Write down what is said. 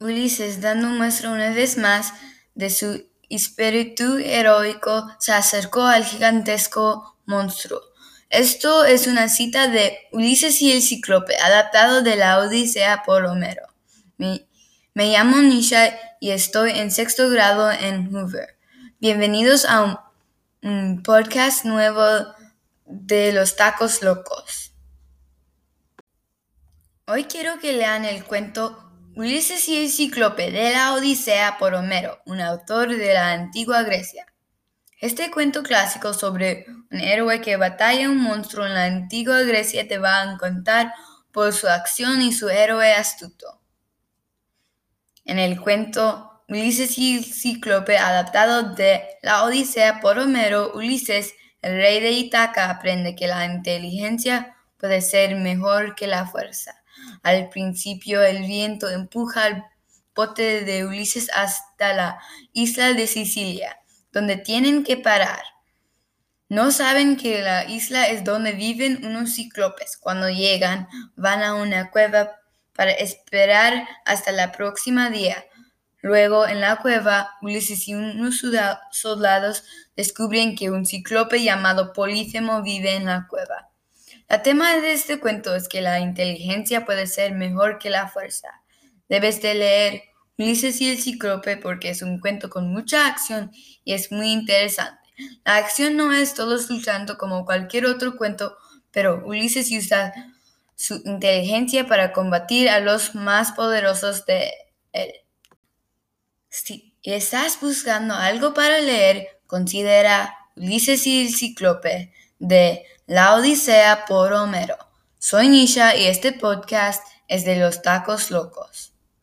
Ulises, dando muestra una vez más de su espíritu heroico, se acercó al gigantesco monstruo. Esto es una cita de Ulises y el Cíclope, adaptado de la Odisea por Homero. Me, llamo Nisha y estoy en sexto grado en Hoover. Bienvenidos a un podcast nuevo de los tacos locos. Hoy quiero que lean el cuento Ulises y el Cíclope de la Odisea por Homero, un autor de la antigua Grecia. Este cuento clásico sobre un héroe que batalla un monstruo en la antigua Grecia te va a contar por su acción y su héroe astuto. En el cuento Ulises y el Cíclope, adaptado de la Odisea por Homero, Ulises, el rey de Itaca, aprende que la inteligencia puede ser mejor que la fuerza. Al principio el viento empuja el bote de Ulises hasta la isla de Sicilia, donde tienen que parar. No saben que la isla es donde viven unos cíclopes. Cuando llegan, van a una cueva para esperar hasta la próxima día. Luego, en la cueva, Ulises y unos soldados descubren que un cíclope llamado Polífemo vive en la cueva. El tema de este cuento es que la inteligencia puede ser mejor que la fuerza. Debes de leer Ulises y el Cíclope porque es un cuento con mucha acción y es muy interesante. La acción no es todo luchando como cualquier otro cuento, pero Ulises usa su inteligencia para combatir a los más poderosos de él. Si estás buscando algo para leer, considera Ulises y el Cíclope de La Odisea por Homero. Soy Nisha y este podcast es de los tacos locos.